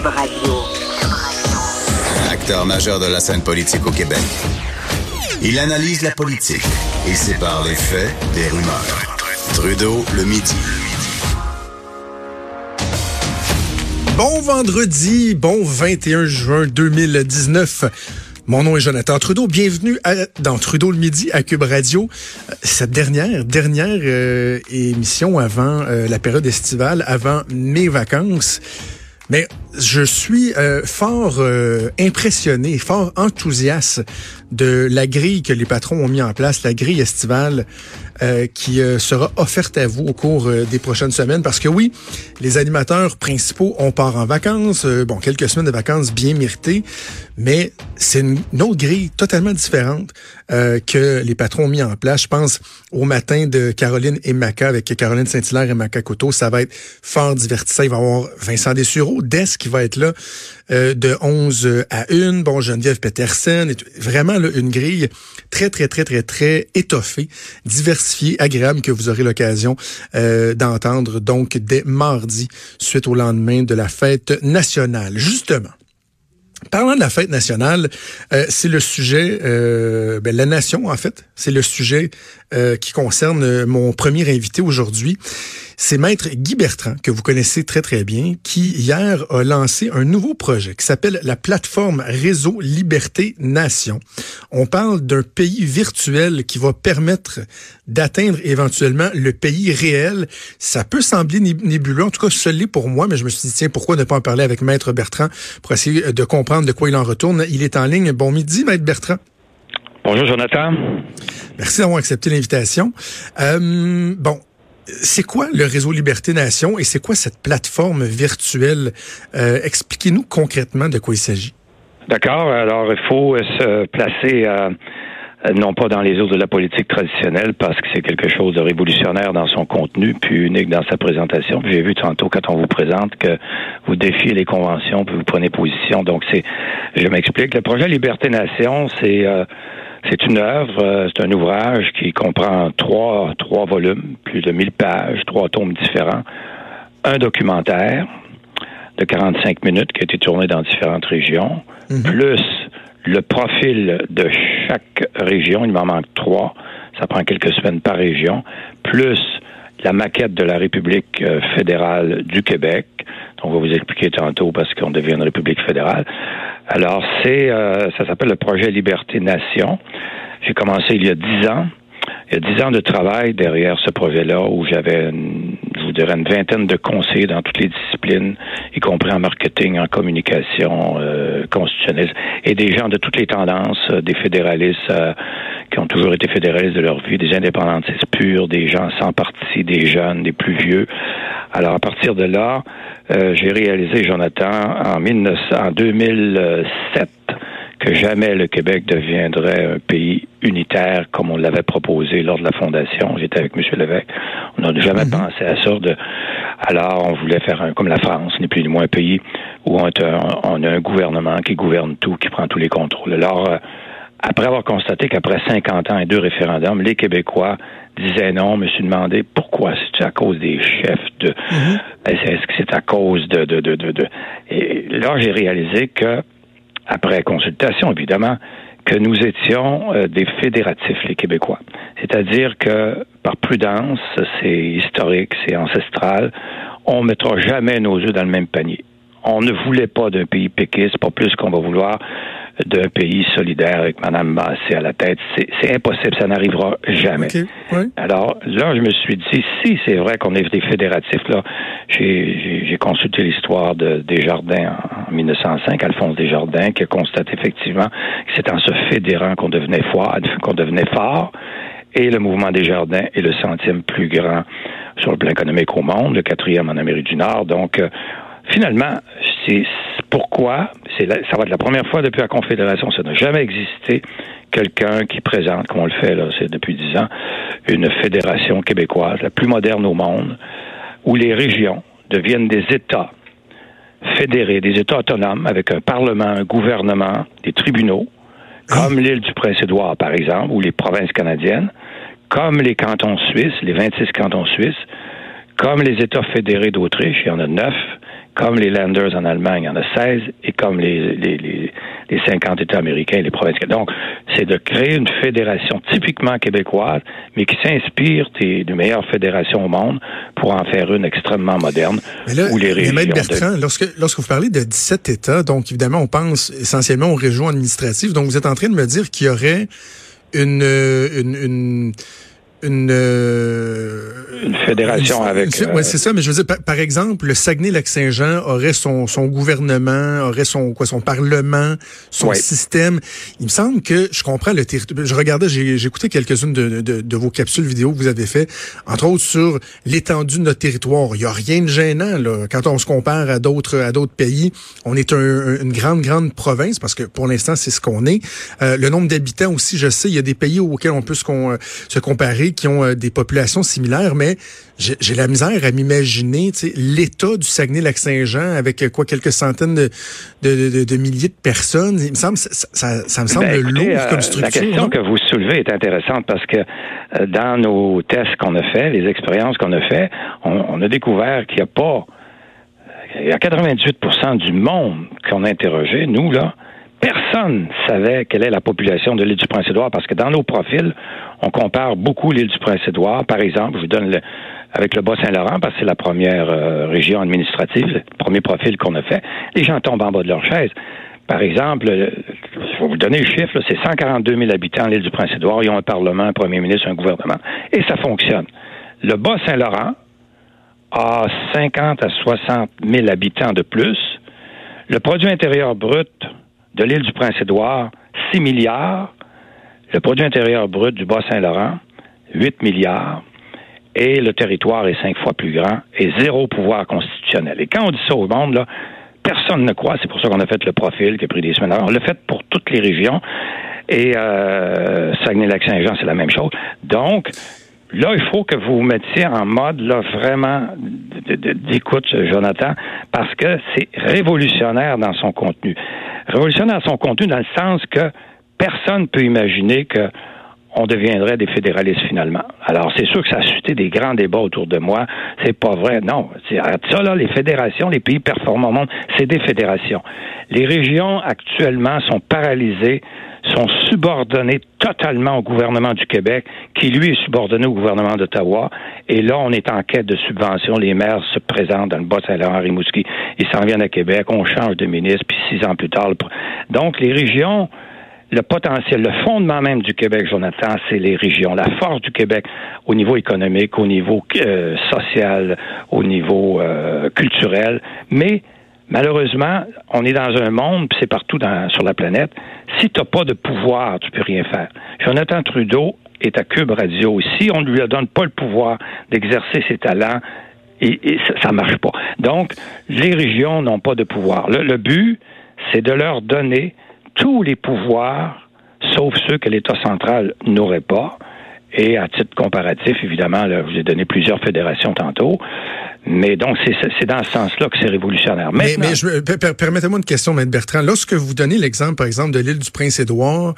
Cube Radio. Acteur majeur de la scène politique au Québec. Il analyse la politique et sépare les faits des rumeurs. Trudeau le midi. Bon vendredi, bon 21 juin 2019. Mon nom est Jonathan Trudeau. Bienvenue à, dans Trudeau le midi à Cube Radio. Euh, Cette dernière, dernière euh, émission avant euh, la période estivale, avant mes vacances. Mais je suis euh, fort euh, impressionné, fort enthousiaste de la grille que les patrons ont mis en place, la grille estivale euh, qui sera offerte à vous au cours des prochaines semaines. Parce que oui, les animateurs principaux, on part en vacances, bon, quelques semaines de vacances bien méritées, mais c'est une, autre grille totalement différente que les patrons ont mis en place. Je pense au matin de Caroline et Maca avec Caroline Saint-Hilaire et Maca Couteau. Ça va être fort divertissant. Il va y avoir Vincent Dessureau, Des qui va être là euh, de 11 à 1. Bon, Geneviève Petersen. Vraiment là, une grille très, très, très, très, très étoffée, diversifiée, agréable que vous aurez l'occasion euh, d'entendre donc dès mardi, suite au lendemain de la fête nationale. Justement. Parlant de la fête nationale, euh, c'est le sujet, euh, ben, la nation en fait, c'est le sujet euh, qui concerne mon premier invité aujourd'hui. C'est Maître Guy Bertrand, que vous connaissez très très bien, qui hier a lancé un nouveau projet qui s'appelle la plateforme Réseau Liberté Nation. On parle d'un pays virtuel qui va permettre d'atteindre éventuellement le pays réel. Ça peut sembler nébuleux, en tout cas ce l'est pour moi, mais je me suis dit, tiens, pourquoi ne pas en parler avec Maître Bertrand pour essayer de comprendre de quoi il en retourne. Il est en ligne. Bon midi, Maître Bertrand. Bonjour, Jonathan. Merci d'avoir accepté l'invitation. Euh, bon, c'est quoi le réseau Liberté Nation et c'est quoi cette plateforme virtuelle? Euh, Expliquez-nous concrètement de quoi il s'agit. D'accord. Alors, il faut se placer euh, non pas dans les eaux de la politique traditionnelle parce que c'est quelque chose de révolutionnaire dans son contenu puis unique dans sa présentation. J'ai vu tantôt quand on vous présente que vous défiez les conventions puis vous prenez position. Donc, c'est, je m'explique. Le projet Liberté Nation, c'est euh, c'est une œuvre, euh, c'est un ouvrage qui comprend trois, trois volumes, plus de 1000 pages, trois tomes différents, un documentaire de 45 minutes qui a été tourné dans différentes régions, mm-hmm. plus le profil de chaque région, il m'en manque trois, ça prend quelques semaines par région, plus la maquette de la République euh, fédérale du Québec. On va vous expliquer tantôt parce qu'on devient une République fédérale. Alors, c'est, euh, ça s'appelle le projet Liberté Nation. J'ai commencé il y a dix ans. Il y a dix ans de travail derrière ce projet-là où j'avais, dirais, une vingtaine de conseillers dans toutes les disciplines, y compris en marketing, en communication euh, constitutionnelle, et des gens de toutes les tendances, euh, des fédéralistes euh, qui ont toujours été fédéralistes de leur vie, des indépendantistes purs, des gens sans parti, des jeunes, des plus vieux. Alors, à partir de là, euh, j'ai réalisé, Jonathan, en, 19, en 2007, que jamais le Québec deviendrait un pays unitaire comme on l'avait proposé lors de la fondation. J'étais avec M. Lévesque. On n'a jamais mm -hmm. pensé à ça. De... Alors, on voulait faire un, comme la France, n'est plus ni moins un pays où on, a, on a un gouvernement qui gouverne tout, qui prend tous les contrôles. Alors, euh, après avoir constaté qu'après 50 ans et deux référendums, les Québécois disaient non, me suis demandé pourquoi c'est à cause des chefs de mm -hmm. est-ce que c'est à cause de de, de, de, de... et là j'ai réalisé que après consultation évidemment que nous étions euh, des fédératifs les Québécois. C'est-à-dire que par prudence, c'est historique, c'est ancestral, on mettra jamais nos œufs dans le même panier. On ne voulait pas d'un pays péquiste, pas plus qu'on va vouloir d'un pays solidaire avec Mme Massé à la tête. C'est impossible, ça n'arrivera jamais. Okay, oui. Alors là, je me suis dit, si c'est vrai qu'on est des fédératifs, là, j'ai consulté l'histoire de Desjardins en 1905, Alphonse Desjardins, qui a constaté effectivement que c'est en se fédérant qu'on devenait fort, qu'on devenait fort. Et le mouvement des jardins est le centième plus grand sur le plan économique au monde, le quatrième en Amérique du Nord. Donc, euh, finalement, c'est pourquoi, c'est ça va être la première fois depuis la Confédération, ça n'a jamais existé quelqu'un qui présente, comme on le fait là, c'est depuis dix ans, une fédération québécoise, la plus moderne au monde, où les régions deviennent des États fédérés, des États autonomes, avec un Parlement, un gouvernement, des tribunaux, comme l'île du Prince-Édouard, par exemple, ou les provinces canadiennes, comme les cantons suisses, les 26 cantons suisses, comme les États fédérés d'Autriche, il y en a neuf, comme les Landers en Allemagne, il y en a 16, et comme les, les, les, les 50 États américains et les provinces. Donc, c'est de créer une fédération typiquement québécoise, mais qui s'inspire des, des, meilleures fédérations au monde pour en faire une extrêmement moderne. Mais là, où les régions Bertrand, lorsque, lorsque vous parlez de 17 États, donc évidemment, on pense essentiellement aux régions administratives, donc vous êtes en train de me dire qu'il y aurait une, une, une une, euh, une fédération avec. Euh, oui, c'est ça. Mais je veux dire, par, exemple, le Saguenay-Lac-Saint-Jean aurait son, son gouvernement, aurait son quoi, son parlement, son système. Il me semble que je comprends le territoire. Je regardais, j'ai écouté quelques-unes de, de, de, vos capsules vidéo que vous avez fait, entre autres sur l'étendue de notre territoire. Il y a rien de gênant là quand on se compare à d'autres à d'autres pays. On est un, une grande grande province parce que pour l'instant c'est ce qu'on est. Euh, le nombre d'habitants aussi, je sais, il y a des pays auxquels on peut se, se comparer qui ont euh, des populations similaires, mais j'ai la misère à m'imaginer l'état du Saguenay-Lac-Saint-Jean avec euh, quoi quelques centaines de, de, de, milliers de personnes. Il me semble ça, ça, me semble ben, lourd comme euh, structure. La question que vous soulevez est intéressante parce que dans nos tests qu'on a fait, les expériences qu'on a fait, on, a découvert qu'il n'y a pas il y a 98% du monde qu'on a interrogé, nous, là, personne savait quelle est la population de l'île du Prince-Édouard parce que dans nos profils, on compare beaucoup l'île du Prince-Édouard. Par exemple, je vous donne le, avec le Bas-Saint-Laurent parce que c'est la première euh, région administrative, le premier profil qu'on a fait. Les gens tombent en bas de leur chaise. Par exemple, je vais vous donner le chiffre, c'est 142 000 habitants l'île du Prince-Édouard. Ils ont un parlement, un premier ministre, un gouvernement. Et ça fonctionne. Le Bas-Saint-Laurent a 50 à 60 000 habitants de plus. Le produit intérieur brut de l'île du Prince-Édouard, 6 milliards. Le produit intérieur brut du Bas-Saint-Laurent, 8 milliards. Et le territoire est cinq fois plus grand et zéro pouvoir constitutionnel. Et quand on dit ça au monde, là, personne ne croit. C'est pour ça qu'on a fait le profil qui a pris des semaines. on l'a fait pour toutes les régions. Et euh, Saguenay-Lac-Saint-Jean, c'est la même chose. Donc, là, il faut que vous vous mettiez en mode là vraiment d'écoute, Jonathan, parce que c'est révolutionnaire dans son contenu. Révolutionnaire dans son contenu dans le sens que personne ne peut imaginer que on deviendrait des fédéralistes finalement. Alors, c'est sûr que ça a suscité des grands débats autour de moi. C'est pas vrai. Non. Ça, là, les fédérations, les pays performants au monde, c'est des fédérations. Les régions, actuellement, sont paralysées sont subordonnés totalement au gouvernement du Québec, qui lui est subordonné au gouvernement d'Ottawa. Et là, on est en quête de subventions. Les maires se présentent dans le Bas-Saint-Laurent, Rimouski. Ils s'en viennent à Québec. On change de ministre, puis six ans plus tard. Donc, les régions, le potentiel, le fondement même du Québec, Jonathan, c'est les régions. La force du Québec au niveau économique, au niveau euh, social, au niveau euh, culturel. Mais Malheureusement, on est dans un monde, puis c'est partout sur la planète. Si tu n'as pas de pouvoir, tu peux rien faire. Jonathan Trudeau est à Cube Radio. Si on ne lui donne pas le pouvoir d'exercer ses talents, et, ça, ne marche pas. Donc, les régions n'ont pas de pouvoir. Le, but, c'est de leur donner tous les pouvoirs, sauf ceux que l'État central n'aurait pas. Et à titre comparatif, évidemment, là, je vous ai donné plusieurs fédérations tantôt. Mais donc, c'est dans ce sens-là que c'est révolutionnaire. mais, mais permettez-moi une question, Maître Bertrand. Lorsque vous donnez l'exemple, par exemple, de l'île du Prince-Édouard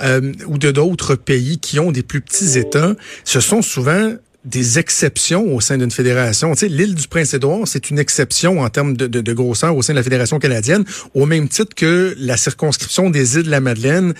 euh, ou de d'autres pays qui ont des plus petits États, ce sont souvent des exceptions au sein d'une fédération. Tu sais, l'île du Prince-Édouard, c'est une exception en termes de, de, de, grosseur au sein de la Fédération canadienne, au même titre que la circonscription des îles de la Madeleine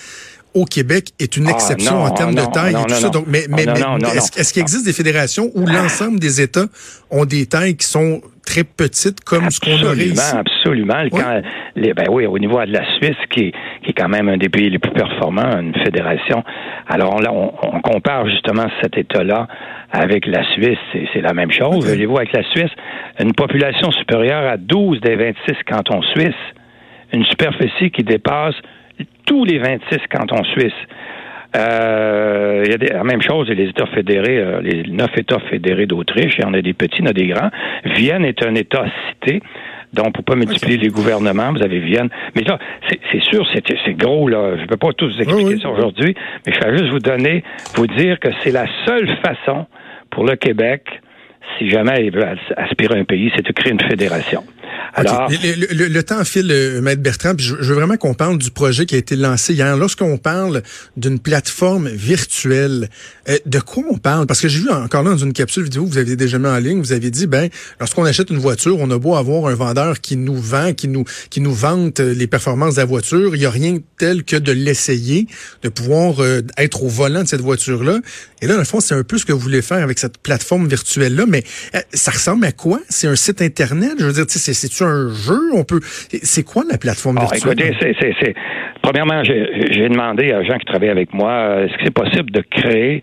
au Québec est une ah, exception en termes de taille et tout ça. Donc, mais, mais, est-ce qu'il existe des fédérations où l'ensemble des États ont des tailles qui sont très petites comme ce qu'on aurait ici? Absolument, Quand, les, ben oui, au niveau de la Suisse, qui est, qui est quand même un des pays les plus performants, une fédération. Alors là, on, on compare justement cet État-là avec la Suisse, c'est la même chose. Voyez-vous, avec la Suisse, une population supérieure à 12 des 26 cantons suisses, une superficie qui dépasse tous les 26 cantons suisses. Euh, il y a des, la même chose, les États fédérés, euh, les neuf États fédérés d'Autriche, il y en a des petits, il y en a des grands. Vienne est un État cité. Donc, pour pas multiplier les gouvernements, vous avez Vienne. Mais là, c'est sûr, c'est gros, là. Je ne peux pas tous vous expliquer ça aujourd'hui, mais je vais juste vous donner, vous dire que c'est la seule façon pour le Québec, si jamais il veut aspirer un pays, c'est de créer une fédération. Alors, le, temps file, euh, Maître Bertrand, puis je, veux vraiment qu'on parle du projet qui a été lancé hier. Lorsqu'on parle d'une plateforme virtuelle, euh, de quoi on parle? Parce que j'ai vu encore là dans une capsule vidéo que vous aviez déjà mis en ligne, vous avez dit, ben, lorsqu'on achète une voiture, on a beau avoir un vendeur qui nous vend, qui nous, qui nous vante les performances de la voiture, il n'y a rien tel que de l'essayer, de pouvoir être au volant de cette voiture-là. Et là, dans le fond, c'est un peu ce que vous voulez faire avec cette plateforme virtuelle-là, mais ça ressemble à quoi? C'est un site Internet? Je veux dire, c'est-tu un jeu? On peut. C'est quoi la plateforme ah, virtuelle? Écoutez, c'est. Premièrement, j'ai demandé à gens qui travaillent avec moi, euh, est-ce que c'est possible de créer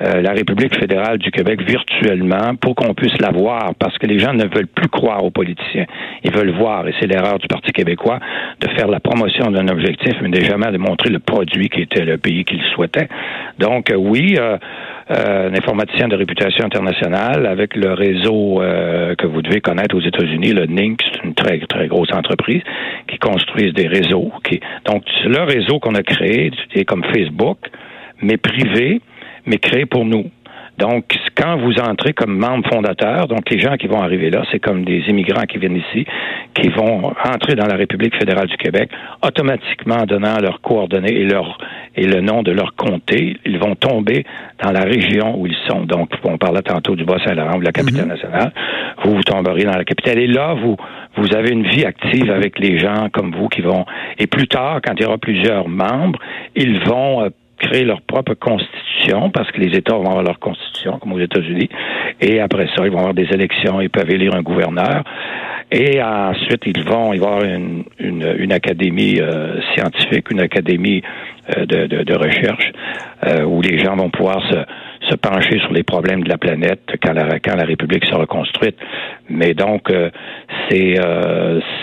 euh, la République fédérale du Québec virtuellement pour qu'on puisse la voir, parce que les gens ne veulent plus croire aux politiciens. Ils veulent voir, et c'est l'erreur du Parti québécois, de faire la promotion d'un objectif, mais jamais de montrer le produit qui était le pays qu'ils souhaitaient. Donc, euh, oui, euh, un informaticien de réputation internationale avec le réseau que vous devez connaître aux États-Unis, le NINC, c'est une très, très grosse entreprise qui construise des réseaux. Qui, donc, le réseau qu'on a créé, est comme Facebook, mais privé, mais créé pour nous. Donc, quand vous entrez comme membre fondateur, donc les gens qui vont arriver là, c'est comme des immigrants qui viennent ici, qui vont entrer dans la République fédérale du Québec, automatiquement en donnant leurs coordonnées et leur et le nom de leur comté, ils vont tomber dans la région où ils sont. Donc, on parlait tantôt du Bas-Saint-Laurent ou de la capitale mhm. nationale. Vous vous tomberez dans la capitale. Et là, vous vous avez une vie active avec les gens comme vous qui vont. Et plus tard, quand il y aura plusieurs membres, ils vont euh, créer leur propre constitution, parce que les États vont avoir leur constitution, comme aux États-Unis, et après ça, ils vont avoir des élections, ils peuvent élire un gouverneur, et ensuite, ils vont, y avoir une, une, académie euh, scientifique, une académie euh, de, de, recherche, euh, où les gens vont pouvoir se, se pencher sur les problèmes de la planète quand la, quand la République sera construite. Mais donc, c'est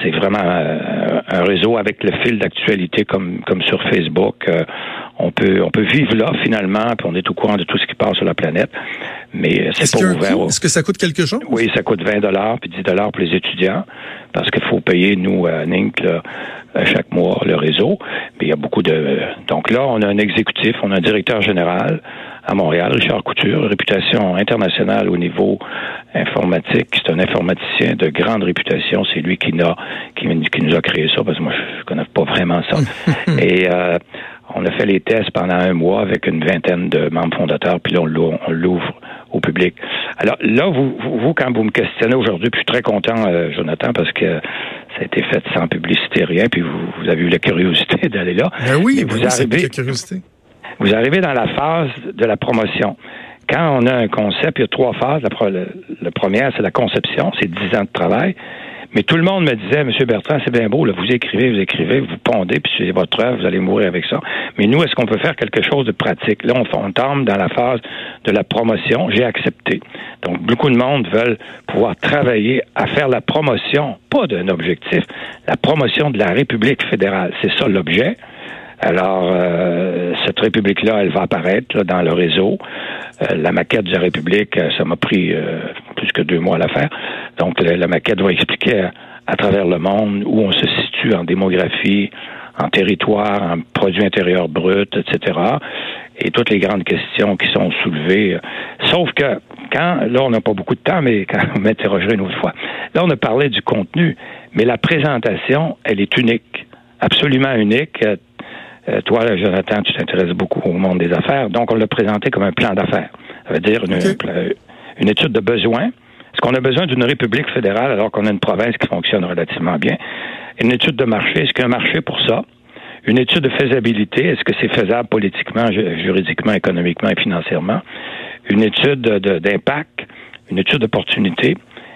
c'est vraiment un, réseau avec le fil d'actualité comme, comme sur Facebook on peut on peut vivre là finalement, puis on est au courant de tout ce qui passe sur la planète. Mais c'est pas ouvert. Est-ce que ça coûte quelque chose? Oui, ça coûte 20 dollars puis 10 dollars pour les étudiants parce qu'il faut payer nous à NINC chaque mois le réseau. Mais il y a beaucoup de donc là on a un exécutif, on a un directeur général à Montréal, Richard Couture, réputation internationale au niveau informatique. C'est un informaticien de grande réputation. C'est lui qui, a, qui, qui, nous a créé ça, parce que moi, je connais pas vraiment ça. Et euh, on a fait les tests pendant un mois avec une vingtaine de membres fondateurs, puis là, on l'ouvre au public. Alors là, vous, vous, quand vous me questionnez aujourd'hui, puis je suis très content, euh, Jonathan, parce que ça a été fait sans publicité, rien, puis vous, avez eu la curiosité d'aller là. Ben oui, vous ben arrivez, la curiosité. Vous arrivez dans la phase de la promotion. Quand on a un concept, il y a trois phases. La, la première, c'est la conception, c'est dix ans de travail. Mais tout le monde me disait, M. Bertrand, c'est bien beau, là, vous écrivez, vous écrivez, vous pondez, puis c'est votre œuvre, vous allez mourir avec ça. Mais nous, est-ce qu'on peut faire quelque chose de pratique? Là, on, on tombe dans la phase de la promotion. J'ai accepté. Donc, beaucoup de monde veulent pouvoir travailler à faire la promotion, pas d'un objectif, la promotion de la République fédérale. C'est ça l'objet. Alors, euh, cette République-là, elle va apparaître dans le réseau. Euh, la maquette de la République, euh, ça m'a pris plus que deux mois à la faire. Donc, la, maquette va expliquer à, travers le monde où on se situe en démographie, en territoire, en produit intérieur brut, etc. Et toutes les grandes questions qui sont soulevées. Sauf que quand, là, on n'a pas beaucoup de temps, mais quand vous m'interrogerez une autre fois. Là, on a parlé du contenu, mais la présentation, elle est unique, absolument unique. Euh, toi, Jonathan, tu t'intéresses beaucoup au monde des affaires, donc on l'a présenté comme un plan d'affaires. Ça veut dire une, étude de besoin. Est-ce qu'on a besoin d'une république fédérale alors qu'on a une province qui fonctionne relativement bien? Une étude de marché, est-ce qu'il y a un marché pour ça? Une étude de faisabilité, est-ce que c'est faisable politiquement, juridiquement, économiquement et financièrement? Une étude d'impact, une étude d'opportunité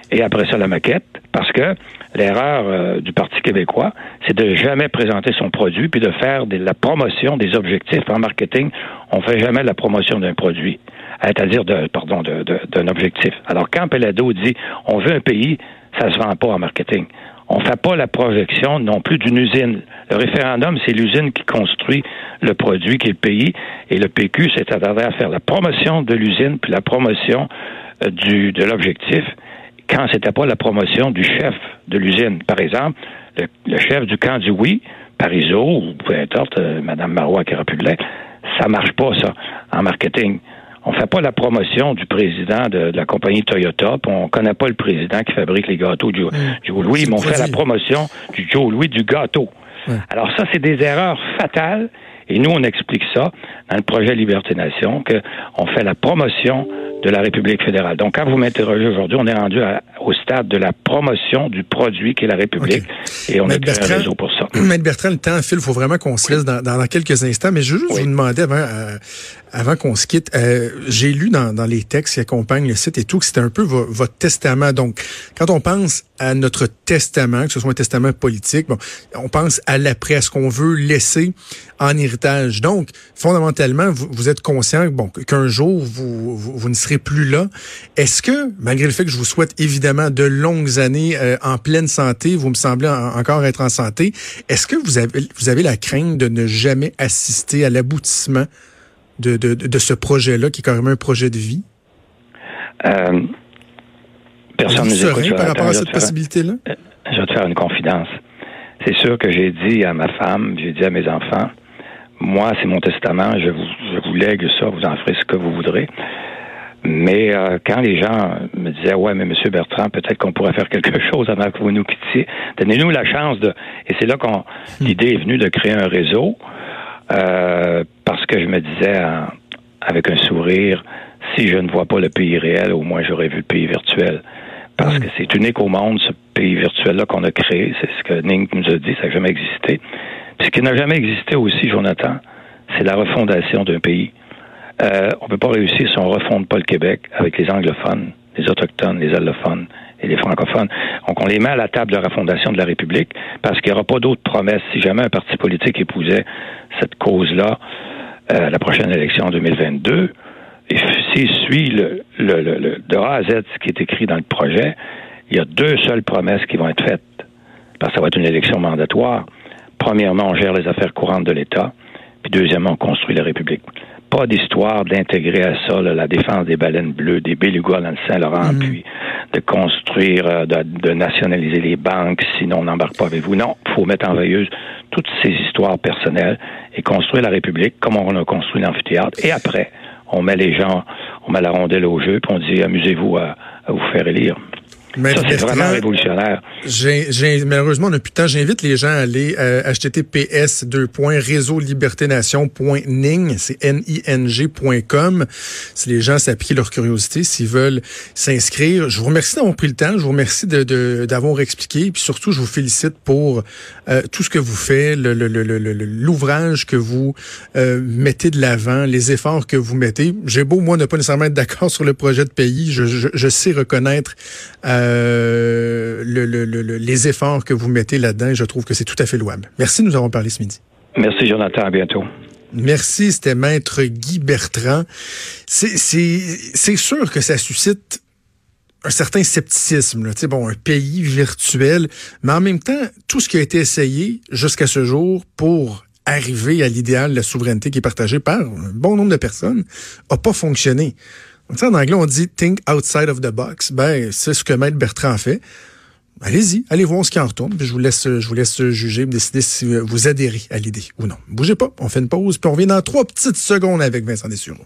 et après ça la maquette, parce que l'erreur euh, du Parti québécois, c'est de jamais présenter son produit puis de faire de la promotion des objectifs en marketing. On fait jamais la promotion d'un produit, c'est-à-dire de, pardon, d'un objectif. Alors quand Pelado dit on veut un pays, ça se vend pas en marketing. On fait pas la projection non plus d'une usine. Le référendum, c'est l'usine qui construit le produit qui est le pays, et le PQ, c'est à faire la promotion de l'usine puis la promotion euh, du, de l'objectif quand c'était pas la promotion du chef de l'usine. Par exemple, le, chef du camp du oui, Parizeau, ou peu importe, euh, Mme Marois qui aurait pu ça marche pas, ça, en marketing. On fait pas la promotion du président de, la compagnie Toyota, puis on connaît pas le président qui fabrique les gâteaux du Joe, Louis, mais on fait la promotion du Joe Louis du gâteau. Alors ça, c'est des erreurs fatales. Et nous, on explique ça dans le projet Liberté Nation, qu'on fait la promotion de la République fédérale. Donc, quand vous m'interrogez aujourd'hui, on est rendu au stade de la promotion du produit qui est la République. Et on a créé un réseau pour ça. Maître Bertrand, le temps file, il faut vraiment qu'on se laisse dans, dans, quelques instants. Mais je veux juste vous demander avant, euh, avant qu'on se quitte, euh, j'ai lu dans, dans, les textes qui accompagnent le site et tout que c'était un peu votre testament. Donc, quand on pense à notre testament, que ce soit un testament politique, bon, on pense à l'après, à ce qu'on veut laisser en héritage. Donc, fondamentalement, vous, vous êtes conscient bon, qu'un jour, vous, vous, vous, ne serez plus là. Est-ce que, malgré le fait que je vous souhaite évidemment de longues années euh, en pleine santé, vous me semblez encore être en santé, est-ce que vous avez, vous avez la crainte de ne jamais assister à l'aboutissement de, de, de ce projet-là, qui est carrément un projet de vie? Euh, personne ne nous par rapport à cette possibilité-là? Euh, je vais te faire une confidence. C'est sûr que j'ai dit à ma femme, j'ai dit à mes enfants, moi, c'est mon testament, je vous, je vous lègue ça, vous en ferez ce que vous voudrez. Mais euh, quand les gens me disaient ouais mais Monsieur Bertrand peut-être qu'on pourrait faire quelque chose avant que vous nous quittiez, donnez-nous la chance de et c'est là qu'on hmm. l'idée est venue de créer un réseau euh, parce que je me disais avec un sourire si je ne vois pas le pays réel au moins j'aurais vu le pays virtuel parce hmm. que c'est unique au monde ce pays virtuel là qu'on a créé c'est ce que Ning nous a dit ça n'a jamais existé Puis ce qui n'a jamais existé aussi Jonathan c'est la refondation d'un pays euh, on ne peut pas réussir si on ne refonde pas le Québec avec les anglophones, les autochtones, les allophones et les francophones. Donc, on les met à la table de la refondation de la République parce qu'il n'y aura pas d'autres promesses. Si jamais un parti politique épousait cette cause-là, euh, la prochaine élection en 2022, et s'il suit le, le, le, de A à Z ce qui est écrit dans le projet, il y a deux seules promesses qui vont être faites. Parce que ça va être une élection mandatoire. Premièrement, on gère les affaires courantes de l'État. Puis deuxièmement, on construit la République pas d'histoire d'intégrer à ça la défense des baleines bleues, des belugas dans le Saint-Laurent, mhm. puis de construire, euh, de, nationaliser les banques, sinon on n'embarque pas avec vous. Non, il faut mettre en veilleuse toutes ces histoires personnelles et construire la République comme on a construit l'amphithéâtre. Et après, on met les gens, on met la rondelle au jeu, puis on dit amusez-vous à, à vous faire élire c'est vraiment révolutionnaire. J'ai, malheureusement, on n'a plus de temps. J'invite les gens à aller à euh, https réseau-liberté-nation.ning, c'est N-I-N-G.com. Si les gens s'appliquent leur curiosité, s'ils veulent s'inscrire. Je vous remercie d'avoir pris le temps. Je vous remercie de, d'avoir expliqué. Puis surtout, je vous félicite pour euh, tout ce que vous faites, l'ouvrage que vous euh, mettez de l'avant, les efforts que vous mettez. J'ai beau, moi, ne pas nécessairement être d'accord sur le projet de pays. Je, je, je sais reconnaître euh, le, le, les efforts que vous mettez là-dedans. Je trouve que c'est tout à fait louable. Merci nous avons parlé ce midi. Merci, Jonathan. À bientôt. Merci, c'était Maître Guy Bertrand. C'est sûr que ça suscite un certain scepticisme, là. bon, un pays virtuel, mais en même temps, tout ce qui a été essayé jusqu'à ce jour pour arriver à l'idéal de la souveraineté qui est partagée par un bon nombre de personnes a pas fonctionné en anglais, on dit think outside of the box. Ben, c'est ce que Maître Bertrand fait. Allez-y, allez voir ce qui en retourne, puis je vous laisse, je vous laisse juger, décider si vous adhérez à l'idée ou non. Bougez pas, on fait une pause, puis on revient dans trois petites secondes avec Vincent Dessureau.